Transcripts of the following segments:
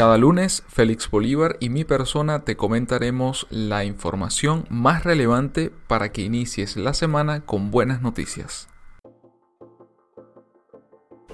Cada lunes, Félix Bolívar y mi persona te comentaremos la información más relevante para que inicies la semana con buenas noticias.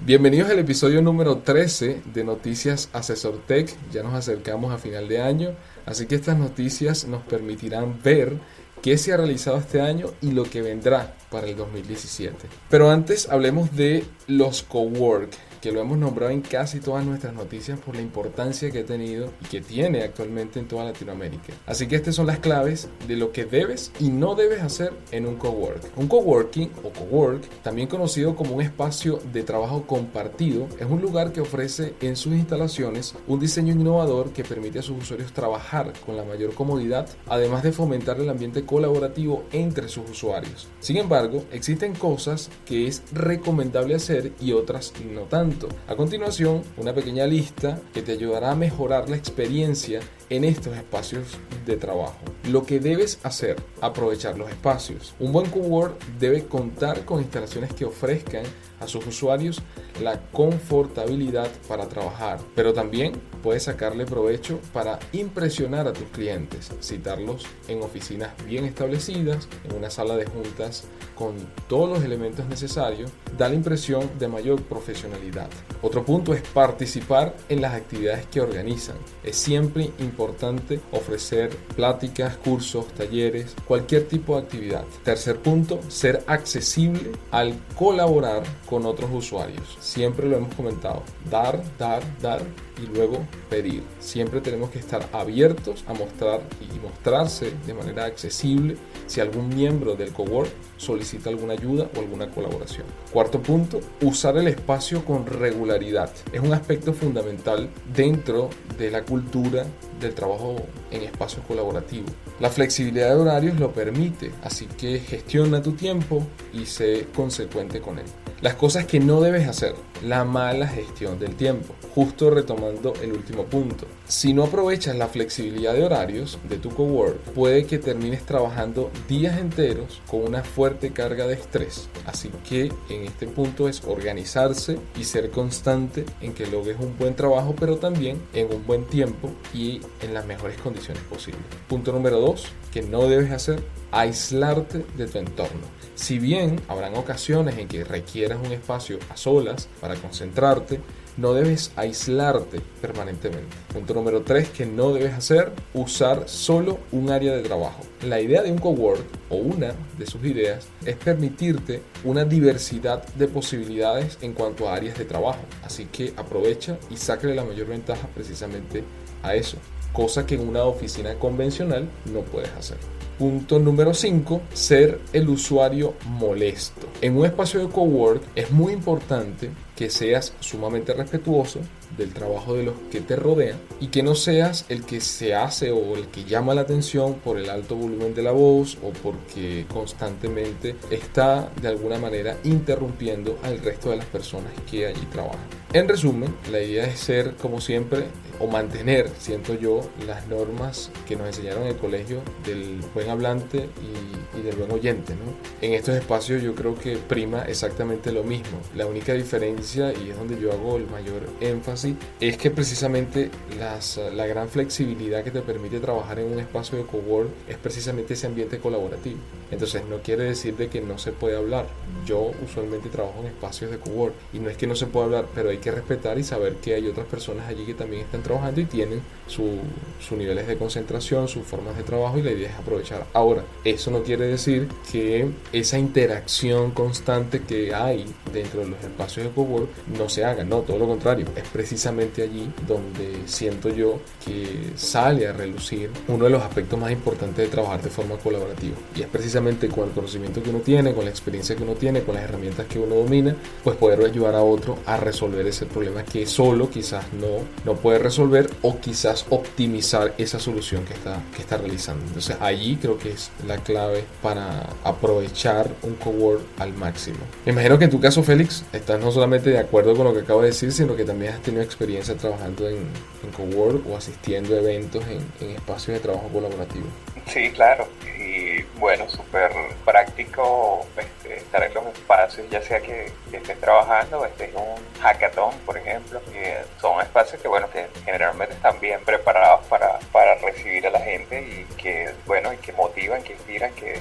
Bienvenidos al episodio número 13 de Noticias Asesor Tech. Ya nos acercamos a final de año, así que estas noticias nos permitirán ver qué se ha realizado este año y lo que vendrá para el 2017. Pero antes hablemos de los cowork que lo hemos nombrado en casi todas nuestras noticias por la importancia que ha tenido y que tiene actualmente en toda Latinoamérica. Así que estas son las claves de lo que debes y no debes hacer en un cowork. Un coworking o cowork, también conocido como un espacio de trabajo compartido, es un lugar que ofrece en sus instalaciones un diseño innovador que permite a sus usuarios trabajar con la mayor comodidad, además de fomentar el ambiente colaborativo entre sus usuarios. Sin embargo, existen cosas que es recomendable hacer y otras no tanto. A continuación, una pequeña lista que te ayudará a mejorar la experiencia en estos espacios de trabajo. Lo que debes hacer, aprovechar los espacios. Un buen cowork debe contar con instalaciones que ofrezcan a sus usuarios la confortabilidad para trabajar, pero también puedes sacarle provecho para impresionar a tus clientes, citarlos en oficinas bien establecidas, en una sala de juntas con todos los elementos necesarios, da la impresión de mayor profesionalidad. Otro punto es participar en las actividades que organizan. Es siempre importante ofrecer pláticas, cursos, talleres, cualquier tipo de actividad. Tercer punto, ser accesible al colaborar con otros usuarios. Siempre lo hemos comentado. Dar, dar, dar y luego pedir. Siempre tenemos que estar abiertos a mostrar y mostrarse de manera accesible si algún miembro del cowork solicita alguna ayuda o alguna colaboración. Cuarto punto, usar el espacio con regularidad. Es un aspecto fundamental dentro de la cultura del trabajo en espacios colaborativos. La flexibilidad de horarios lo permite, así que gestiona tu tiempo y sé consecuente con él. Las cosas que no debes hacer. La mala gestión del tiempo. Justo retomando el último punto. Si no aprovechas la flexibilidad de horarios de tu cowork, puede que termines trabajando días enteros con una fuerte carga de estrés. Así que en este punto es organizarse y ser constante en que logres un buen trabajo, pero también en un buen tiempo y en las mejores condiciones posibles. Punto número 2 que no debes hacer aislarte de tu entorno. Si bien habrán ocasiones en que requieras un espacio a solas para concentrarte, no debes aislarte permanentemente. Punto número 3 que no debes hacer, usar solo un área de trabajo. La idea de un cowork o una de sus ideas es permitirte una diversidad de posibilidades en cuanto a áreas de trabajo. Así que aprovecha y sácale la mayor ventaja precisamente a eso, cosa que en una oficina convencional no puedes hacer. Punto número 5, ser el usuario molesto. En un espacio de cowork es muy importante que seas sumamente respetuoso del trabajo de los que te rodean y que no seas el que se hace o el que llama la atención por el alto volumen de la voz o porque constantemente está de alguna manera interrumpiendo al resto de las personas que allí trabajan. En resumen, la idea es ser como siempre o mantener, siento yo, las normas que nos enseñaron en el colegio del buen hablante y, del buen oyente. ¿no? En estos espacios yo creo que prima exactamente lo mismo. La única diferencia y es donde yo hago el mayor énfasis, es que precisamente las, la gran flexibilidad que te permite trabajar en un espacio de cowork es precisamente ese ambiente colaborativo. Entonces no quiere decir de que no se puede hablar. Yo usualmente trabajo en espacios de cowork y no es que no se pueda hablar, pero hay que respetar y saber que hay otras personas allí que también están trabajando y tienen sus niveles de concentración, sus formas de trabajo y la idea es aprovechar. Ahora, eso no quiere decir que esa interacción constante que hay dentro de los espacios de cowork no se haga, no, todo lo contrario, es precisamente allí donde siento yo que sale a relucir uno de los aspectos más importantes de trabajar de forma colaborativa. Y es precisamente con el conocimiento que uno tiene, con la experiencia que uno tiene, con las herramientas que uno domina, pues poder ayudar a otro a resolver ese problema que solo quizás no, no puede resolver o quizás optimizar esa solución que está, que está realizando. Entonces allí creo que es la clave para aprovechar un cowork al máximo. Me imagino que en tu caso, Félix, estás no solamente de acuerdo con lo que acabo de decir, sino que también has tenido experiencia trabajando en, en cowork o asistiendo a eventos en, en espacios de trabajo colaborativo. Sí, claro. Y bueno, súper práctico este, estar en los espacios, ya sea que, estés trabajando o estés en un hackathon, por ejemplo. Que son espacios que, bueno, que generalmente están bien preparados para, para recibir a la gente y que, bueno, y que motivan, que inspiran, que,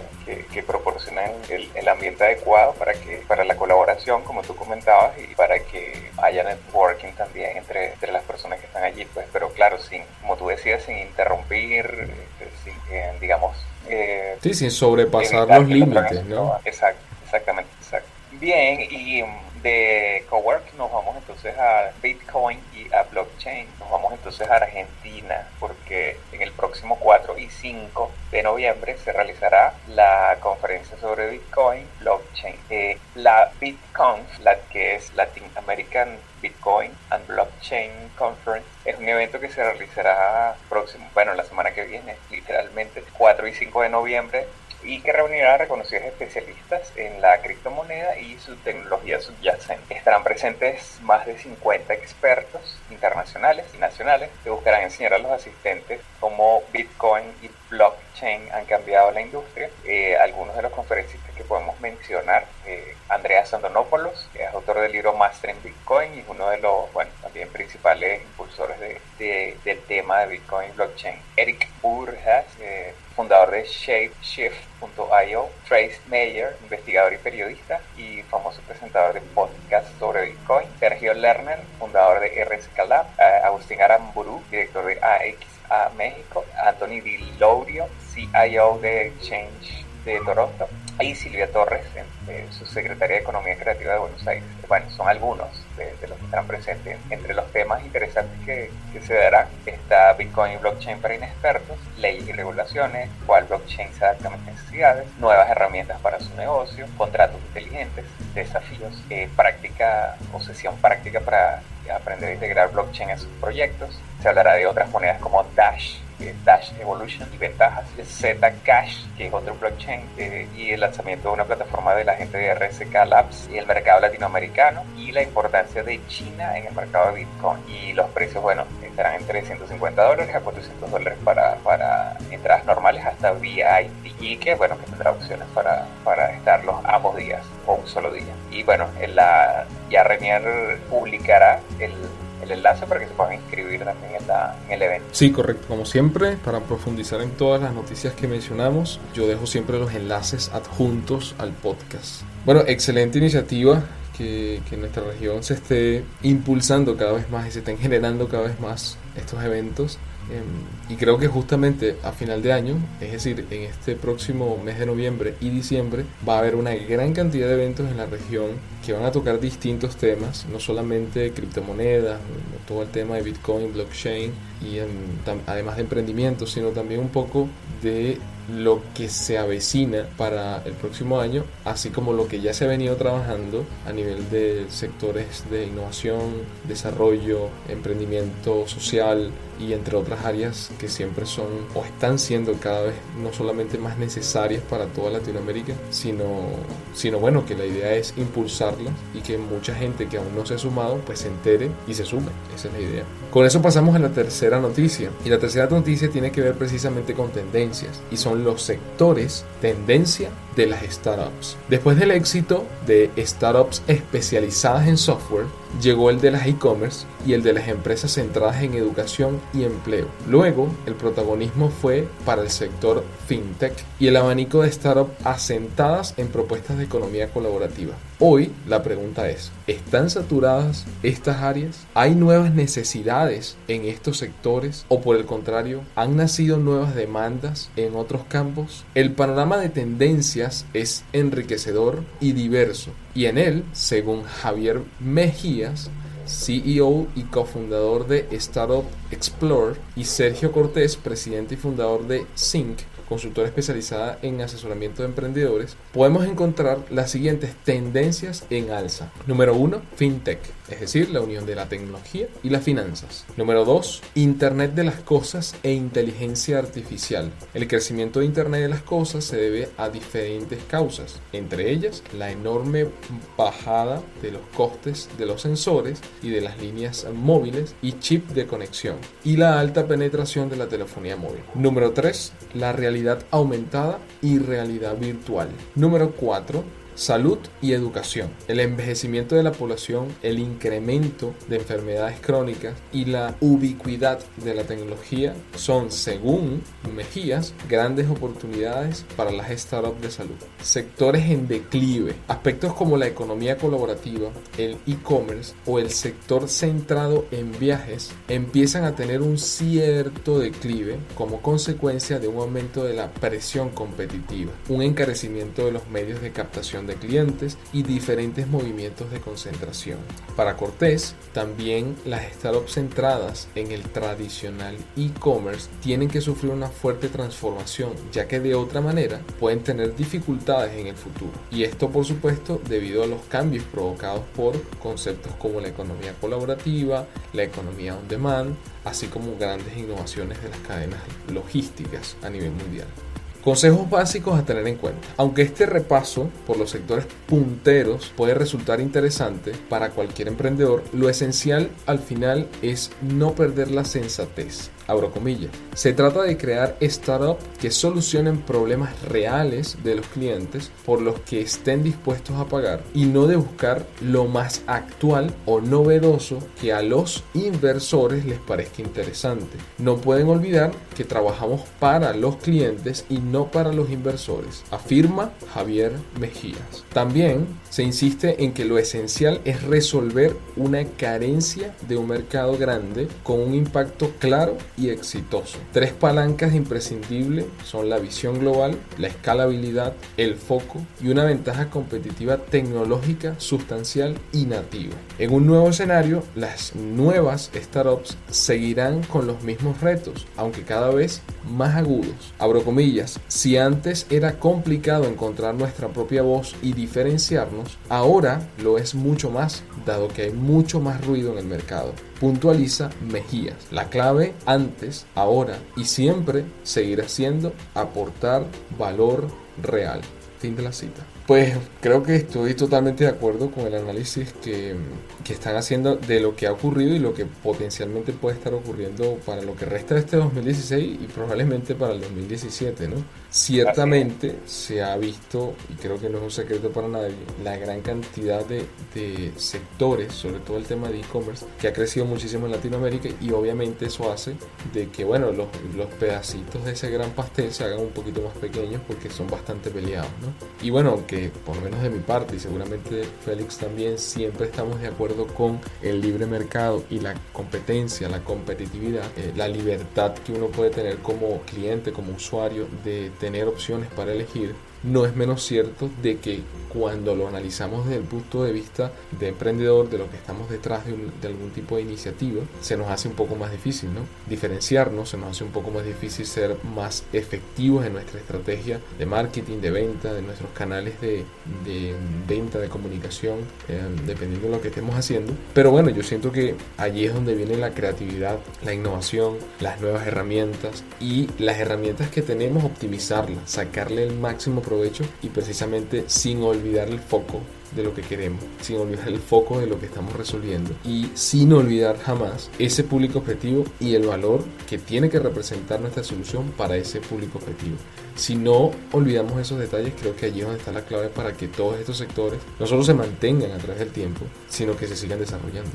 que, proporcionan el, el, ambiente adecuado para, que, para la colaboración, como tú comentabas, y para que haya networking también entre, entre las personas que están allí. Pues, pero claro, sin, como tú decías, sin interrumpir, este, sin, eh, digamos... Eh, sí, sin sobrepasar los límites, ¿no? Exacto. Bien, y mm, de Cowork nos vamos entonces a Bitcoin y a blockchain. Nos vamos entonces a Argentina porque en el próximo 4 y 5 de noviembre se realizará la conferencia sobre Bitcoin, blockchain. Eh, la BitConf, la que es Latin American Bitcoin and Blockchain Conference, es un evento que se realizará próximo, bueno, la semana que viene, literalmente 4 y 5 de noviembre y que reunirá a reconocidos especialistas en la criptomoneda y su tecnología subyacente. Estarán presentes más de 50 expertos internacionales y nacionales que buscarán enseñar a los asistentes cómo Bitcoin y blockchain han cambiado la industria. Eh, algunos de los conferencistas que podemos mencionar, eh, Andreas Andonopoulos, que es autor del libro Master en Bitcoin y es uno de los, también principales impulsores de, del tema de Bitcoin blockchain. Eric Burjas, eh, fundador de ShapeShift.io, Trace Mayer, investigador y periodista y famoso presentador de podcast sobre Bitcoin, Sergio Lerner, fundador de RSK Lab, eh, Agustín Aramburu, director de AXA México, Anthony Di Lourio, CIO de Exchange de Toronto, y Silvia Torres, su secretaria de Economía Creativa de Buenos Aires. Bueno, son algunos de, los que están presentes. Entre los temas interesantes que, se darán está Bitcoin y blockchain para inexpertos, leyes y regulaciones, cuál blockchain se adapta a mis necesidades, nuevas herramientas para su negocio, contratos inteligentes, desafíos, eh, práctica o sesión práctica para aprender a integrar blockchain en sus proyectos. Se hablará de otras monedas como Dash, Dash Evolution y ventajas, Zcash, que es otro blockchain, eh, y el lanzamiento de una plataforma de la gente de RSK Labs y el mercado latinoamericano, y la importancia de China en el mercado de Bitcoin. Y los precios, bueno, estarán entre 150 dólares a 400 dólares para, para entradas normales hasta VIP, y que, bueno, que tendrá opciones para, para estar los ambos días o un solo día. Y bueno, en la, ya Renier publicará el el enlace para que se puedan inscribir también en, el evento. Sí, correcto. Como siempre, para profundizar en todas las noticias que mencionamos, yo dejo siempre los enlaces adjuntos al podcast. Bueno, excelente iniciativa. Que, que en nuestra región se esté impulsando cada vez más y se estén generando cada vez más estos eventos y creo que justamente a final de año, es decir, en este próximo mes de noviembre y diciembre, va a haber una gran cantidad de eventos en la región que van a tocar distintos temas, no solamente criptomonedas, todo el tema de Bitcoin, blockchain y además de emprendimiento, sino también un poco de lo que se avecina para el próximo año, así como lo que ya se ha venido trabajando a nivel de sectores de innovación, desarrollo, emprendimiento social y entre otras áreas que siempre son o están siendo cada vez no solamente más necesarias para toda Latinoamérica, sino, sino bueno, que la idea es impulsarlas y que mucha gente que aún no se ha sumado pues se entere y se sume. Esa es la idea. Con eso pasamos a la tercera noticia. Y la tercera noticia tiene que ver precisamente con tendencias y son los sectores tendencia de las startups. Después del éxito de startups especializadas en software, llegó el de las e-commerce y el de las empresas centradas en educación y empleo. Luego, el protagonismo fue para el sector fintech y el abanico de startups asentadas en propuestas de economía colaborativa. Hoy la pregunta es, ¿están saturadas estas áreas? ¿Hay nuevas necesidades en estos sectores o por el contrario, han nacido nuevas demandas en otros campos? El panorama de tendencias es enriquecedor y diverso y en él, según Javier Mejías, CEO y cofundador de Startup Explore, y Sergio Cortés, presidente y fundador de Sync, consultora especializada en asesoramiento de emprendedores, podemos encontrar las siguientes tendencias en alza. Número 1, FinTech, es decir, la unión de la tecnología y las finanzas. Número 2, Internet de las cosas e inteligencia artificial. El crecimiento de Internet de las cosas se debe a diferentes causas, entre ellas la enorme bajada de los costes de los sensores y de las líneas móviles y chip de conexión, y la alta penetración de la telefonía móvil. Número 3, la realidad aumentada y realidad virtual. Número 4 Salud y educación. El envejecimiento de la población, el incremento de enfermedades crónicas y la ubicuidad de la tecnología son, según Mejías, grandes oportunidades para las startups de salud. Sectores en declive. Aspectos como la economía colaborativa, el e-commerce o el sector centrado en viajes empiezan a tener un cierto declive como consecuencia de un aumento de la presión competitiva, un encarecimiento de los medios de captación de clientes y diferentes movimientos de concentración. Para Cortés, también las startups centradas en el tradicional e-commerce tienen que sufrir una fuerte transformación, ya que de otra manera pueden tener dificultades en el futuro. Y esto por supuesto debido a los cambios provocados por conceptos como la economía colaborativa, la economía on demand, así como grandes innovaciones de las cadenas logísticas a nivel mundial. Consejos básicos a tener en cuenta. Aunque este repaso por los sectores punteros puede resultar interesante para cualquier emprendedor, lo esencial al final es no perder la sensatez abro comillas. Se trata de crear startups que solucionen problemas reales de los clientes por los que estén dispuestos a pagar y no de buscar lo más actual o novedoso que a los inversores les parezca interesante. No pueden olvidar que trabajamos para los clientes y no para los inversores, afirma Javier Mejías. También se insiste en que lo esencial es resolver una carencia de un mercado grande con un impacto claro y exitoso. Tres palancas imprescindibles son la visión global, la escalabilidad, el foco y una ventaja competitiva tecnológica sustancial y nativa. En un nuevo escenario, las nuevas startups seguirán con los mismos retos, aunque cada vez más agudos. Abro comillas, si antes era complicado encontrar nuestra propia voz y diferenciarnos, ahora lo es mucho más, dado que hay mucho más ruido en el mercado puntualiza Mejías. La clave antes, ahora y siempre seguirá siendo aportar valor real. Fin de la cita. Pues creo que estoy totalmente de acuerdo con el análisis que, que, están haciendo de lo que ha ocurrido y lo que potencialmente puede estar ocurriendo para lo que resta de este 2016 y probablemente para el 2017, ¿no? Ciertamente se ha visto, y creo que no es un secreto para nadie, la gran cantidad de, de sectores, sobre todo el tema de e-commerce, que ha crecido muchísimo en Latinoamérica y obviamente eso hace de que, bueno, los, los pedacitos de ese gran pastel se hagan un poquito más pequeños porque son bastante peleados, ¿no? Y bueno, aunque por lo menos de mi parte y seguramente Félix también, siempre estamos de acuerdo con el libre mercado y la competencia, la competitividad, eh, la libertad que uno puede tener como cliente, como usuario, de tener opciones para elegir no es menos cierto de que cuando lo analizamos desde el punto de vista de emprendedor, de lo que estamos detrás de, algún tipo de iniciativa, se nos hace un poco más difícil, ¿no? Diferenciarnos, se nos hace un poco más difícil ser más efectivos en nuestra estrategia de marketing, de venta, de nuestros canales de, venta, de comunicación, eh, dependiendo de lo que estemos haciendo. Pero bueno, yo siento que allí es donde viene la creatividad, la innovación, las nuevas herramientas y las herramientas que tenemos, optimizarlas, sacarle el máximo provecho y precisamente sin olvidar el foco de lo que queremos, sin olvidar el foco de lo que estamos resolviendo y sin olvidar jamás ese público objetivo y el valor que tiene que representar nuestra solución para ese público objetivo. Si no olvidamos esos detalles, creo que allí es donde está la clave para que todos estos sectores no solo se mantengan a través del tiempo, sino que se sigan desarrollando.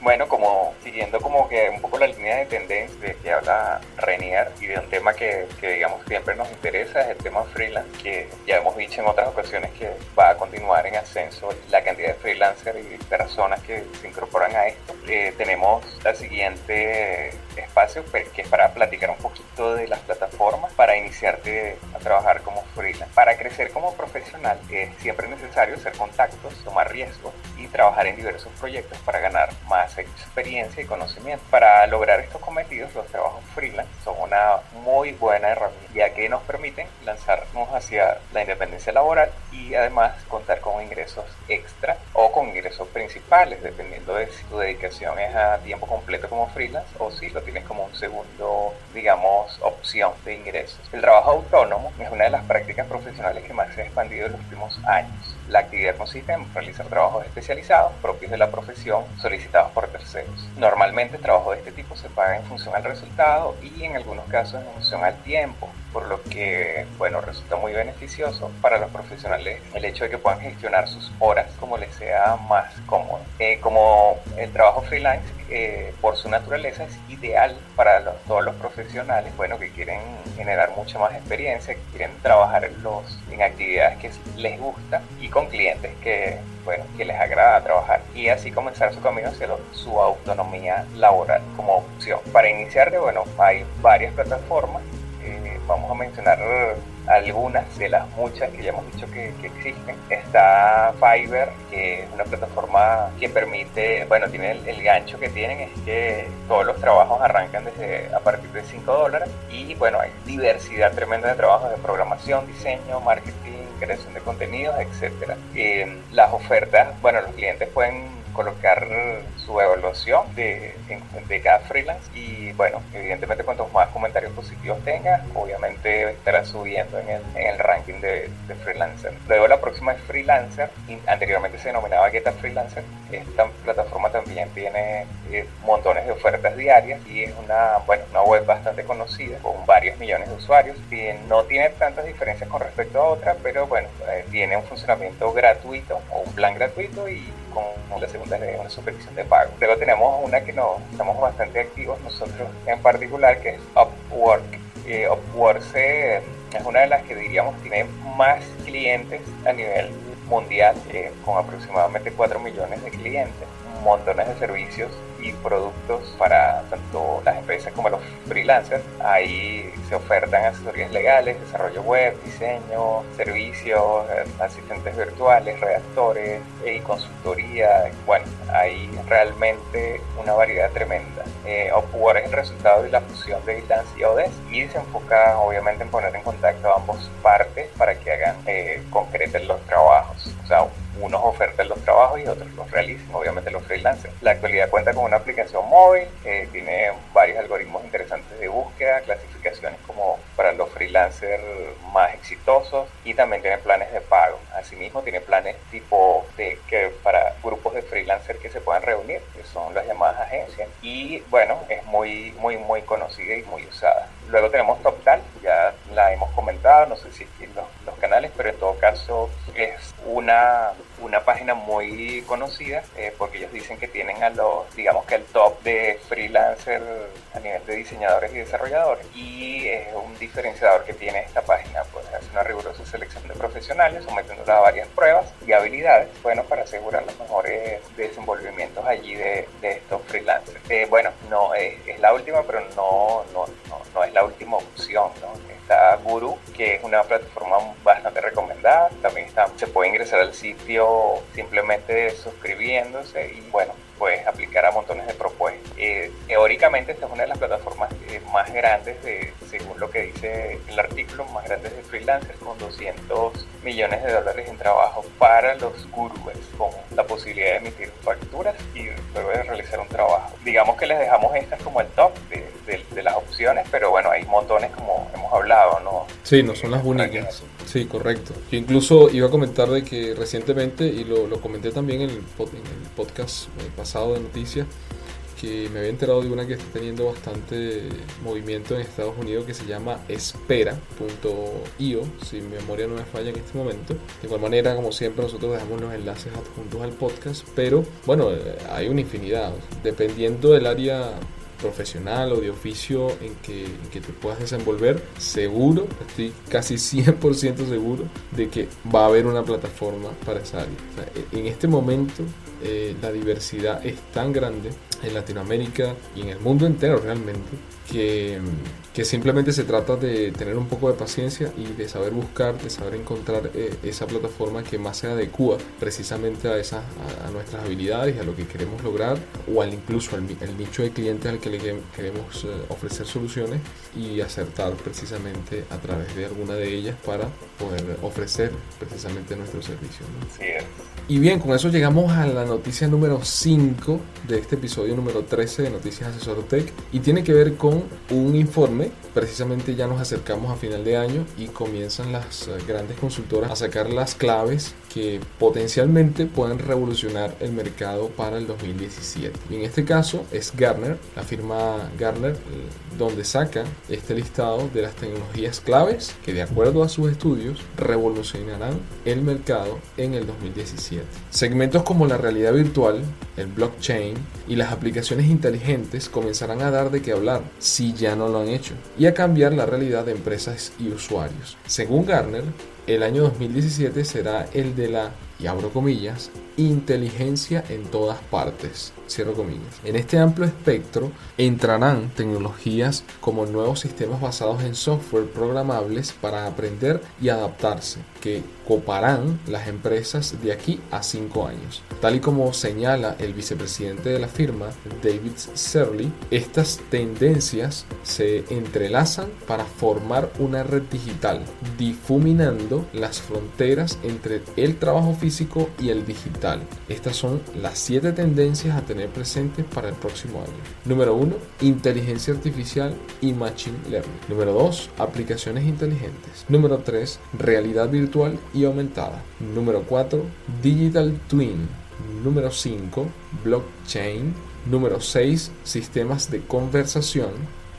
Bueno, como siguiendo como que un poco la línea de tendencia de que habla Renier y de un tema que, que, digamos siempre nos interesa es el tema freelance, que ya hemos dicho en otras ocasiones que va a continuar en ascenso la cantidad de freelancers y personas que se incorporan a esto. Eh, tenemos el siguiente espacio pues, que es para platicar un poquito de las plataformas para iniciarte a trabajar como freelance. Para crecer como profesional es siempre necesario hacer contactos, tomar riesgos y trabajar en diversos proyectos para ganar más experiencia y conocimiento. Para lograr estos cometidos, los trabajos freelance son una muy buena herramienta, ya que nos permiten lanzarnos hacia la independencia laboral y además contar con ingresos extra o con ingresos principales, dependiendo de si tu dedicación es a tiempo completo como freelance o si lo tienes como un segundo, digamos, opción de ingresos. El trabajo autónomo es una de las prácticas profesionales que más se ha expandido en los últimos años. La actividad consiste en realizar trabajos especializados propios de la profesión solicitados por terceros. Normalmente el trabajo de este tipo se paga en función al resultado y en algunos casos en función al tiempo, por lo que, bueno, resulta muy beneficioso para los profesionales el hecho de que puedan gestionar sus horas como les sea más cómodo. Eh, como el trabajo freelance eh, por su naturaleza es ideal para todos los profesionales bueno, que quieren generar mucha más experiencia, que quieren trabajar los, en actividades que les gusta y con clientes que, bueno, que les agrada trabajar y así comenzar su camino hacia su autonomía laboral como opción. Para iniciar, bueno, hay varias plataformas, eh, vamos a mencionar algunas de las muchas que ya hemos dicho que, existen. Está Fiverr, que es una plataforma que permite, bueno, tiene el, gancho que tienen es que todos los trabajos arrancan desde a partir de 5 dólares y bueno, hay diversidad tremenda de trabajos de programación, diseño, marketing, creación de contenidos, etcétera. Eh, las ofertas, bueno, los clientes pueden colocar su evaluación de, cada freelance y bueno, evidentemente cuantos más comentarios positivos tenga, obviamente estará subiendo en el, en el ranking de, de, freelancer. Luego la próxima es Freelancer, anteriormente se denominaba Geta Freelancer, esta plataforma también tiene eh, montones de ofertas diarias y es una, bueno, una web bastante conocida con varios millones de usuarios y no tiene tantas diferencias con respecto a otra, pero bueno, eh, tiene un funcionamiento gratuito o un plan gratuito y con la segunda es una supervisión de pago. Luego tenemos una que no estamos bastante activos nosotros en particular, que es Upwork. Eh, Upwork es una de las que diríamos tiene más clientes a nivel mundial, eh, con aproximadamente 4 millones de clientes, montones de servicios y productos para tanto las empresas como los freelancers. Ahí se ofertan asesorías legales, desarrollo web, diseño, servicios, eh, asistentes virtuales, redactores y consultoría. Bueno, hay realmente una variedad tremenda. Eh, Upwork es el resultado de la fusión de Freelance y Odes y se enfoca obviamente en poner en contacto a ambos partes para que hagan, eh, los trabajos. O sea, unos ofertan los trabajos y otros los realicen, obviamente los freelancers. La actualidad cuenta con una aplicación móvil, eh, tiene varios algoritmos interesantes de búsqueda, clasificaciones como para los freelancers más exitosos y también tiene planes de pago. Asimismo tiene planes tipo de que para grupos de freelancers que se puedan reunir, que son las llamadas agencias y bueno, es muy muy muy conocida y muy usada. Luego tenemos TopTal, ya la hemos comentado, no sé si los, los canales, pero en todo caso es una, una página muy conocida eh, porque ellos dicen que tienen a los, digamos que el top de freelancer a nivel de diseñadores y desarrolladores y es un diferenciador que tiene esta página, pues hace una rigurosa selección de profesionales sometiéndolos a varias pruebas y habilidades, bueno, para asegurar los mejores desenvolvimientos allí de, estos freelancers. Eh, bueno, no es, es, la última, pero no, no, no, no es la última opción, ¿no? está Guru, que es una plataforma bastante recomendada. También está, se puede ingresar al sitio simplemente suscribiéndose y bueno, puedes aplicar a montones de propuestas. Eh, teóricamente esta es una de las plataformas eh, más grandes, de, según lo que dice el artículo, más grandes de freelancers con 200 millones de dólares en trabajo para los gurúes, con la posibilidad de emitir facturas y luego de realizar un trabajo. Digamos que les dejamos estas como el top de, de las opciones, pero bueno, hay montones como hemos hablado, ¿no? Sí, no son las únicas. Sí, correcto. Yo incluso iba a comentar de que recientemente, y lo, lo comenté también en el, en el podcast eh, pasado de noticias, que me había enterado de una que está teniendo bastante movimiento en Estados Unidos que se llama espera.io, si mi memoria no me falla en este momento. De igual manera, como siempre, nosotros dejamos los enlaces adjuntos al podcast, pero bueno, eh, hay una infinidad. Dependiendo del área profesional o de oficio en que, que te puedas desenvolver, seguro, estoy casi 100% seguro de que va a haber una plataforma para esa área. en este momento eh, la diversidad es tan grande en Latinoamérica y en el mundo entero realmente que, que, simplemente se trata de tener un poco de paciencia y de saber buscar, de saber encontrar eh, esa plataforma que más se adecua precisamente a, esas, a, nuestras habilidades, a lo que queremos lograr o al incluso al, nicho de clientes al que le queremos eh, ofrecer soluciones y acertar precisamente a través de alguna de ellas para poder ofrecer precisamente nuestro servicio. Y bien, con eso llegamos a la noticia número 5 de este episodio número 13 de Noticias Asesor Tech y tiene que ver con un informe. Precisamente ya nos acercamos a final de año y comienzan las eh, grandes consultoras a sacar las claves que potencialmente pueden revolucionar el mercado para el 2017. Y en este caso es Gartner, la firma Gartner, eh, donde saca este listado de las tecnologías claves que de acuerdo a sus estudios revolucionarán el mercado en el 2017. Segmentos como la realidad virtual, el blockchain y las aplicaciones inteligentes comenzarán a dar de qué hablar si ya no lo han hecho y a cambiar la realidad de empresas y usuarios. Según Garner, el año 2017 será el de la, y abro comillas, inteligencia en todas partes. Cierro comillas. En este amplio espectro entrarán tecnologías como nuevos sistemas basados en software programables para aprender y adaptarse, que coparán las empresas de aquí a cinco años. Tal y como señala el vicepresidente de la firma, David Serley, estas tendencias se entrelazan para formar una red digital, difuminando las fronteras entre el trabajo físico y el digital. Estas son las siete tendencias a tener presentes para el próximo año. Número 1. Inteligencia artificial y machine learning. Número 2. Aplicaciones inteligentes. Número 3. Realidad virtual y aumentada. Número 4. Digital twin. Número 5. Blockchain. Número 6. Sistemas de conversación.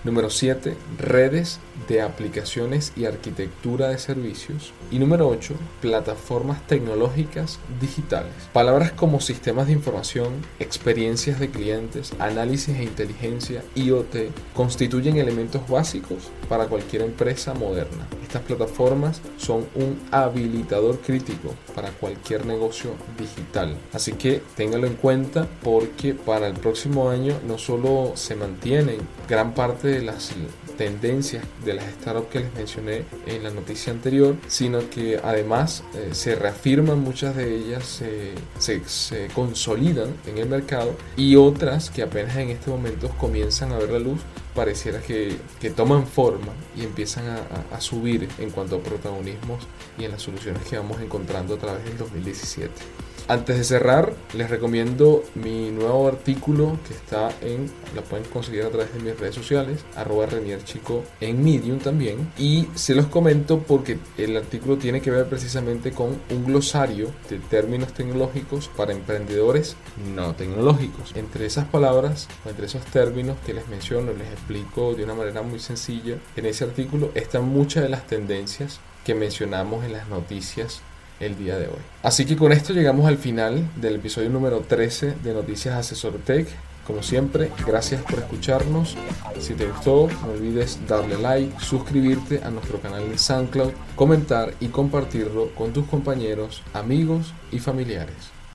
Número 7. Redes de aplicaciones y arquitectura de servicios. Y número 8, plataformas tecnológicas digitales. Palabras como sistemas de información, experiencias de clientes, análisis e inteligencia, IoT, constituyen elementos básicos para cualquier empresa moderna. Estas plataformas son un habilitador crítico para cualquier negocio digital. Así que téngalo en cuenta porque para el próximo año no solo se mantienen gran parte de las tendencias de las startups que les mencioné en la noticia anterior, sino que además eh, se reafirman muchas de ellas, se, consolidan en el mercado y otras que apenas en este momento comienzan a ver la luz pareciera que, toman forma y empiezan a, a, subir en cuanto a protagonismos y en las soluciones que vamos encontrando a través del 2017. Antes de cerrar, les recomiendo mi nuevo artículo que está en, la pueden conseguir a través de mis redes sociales, arroba Renier Chico en Medium también. Y se los comento porque el artículo tiene que ver precisamente con un glosario de términos tecnológicos para emprendedores no tecnológicos. Entre esas palabras, o entre esos términos que les menciono, les explico de una manera muy sencilla, en ese artículo están muchas de las tendencias que mencionamos en las noticias el día de hoy. Así que con esto llegamos al final del episodio número 13 de Noticias Asesor Tech. Como siempre, gracias por escucharnos. Si te gustó, no olvides darle like, suscribirte a nuestro canal de SoundCloud, comentar y compartirlo con tus compañeros, amigos y familiares.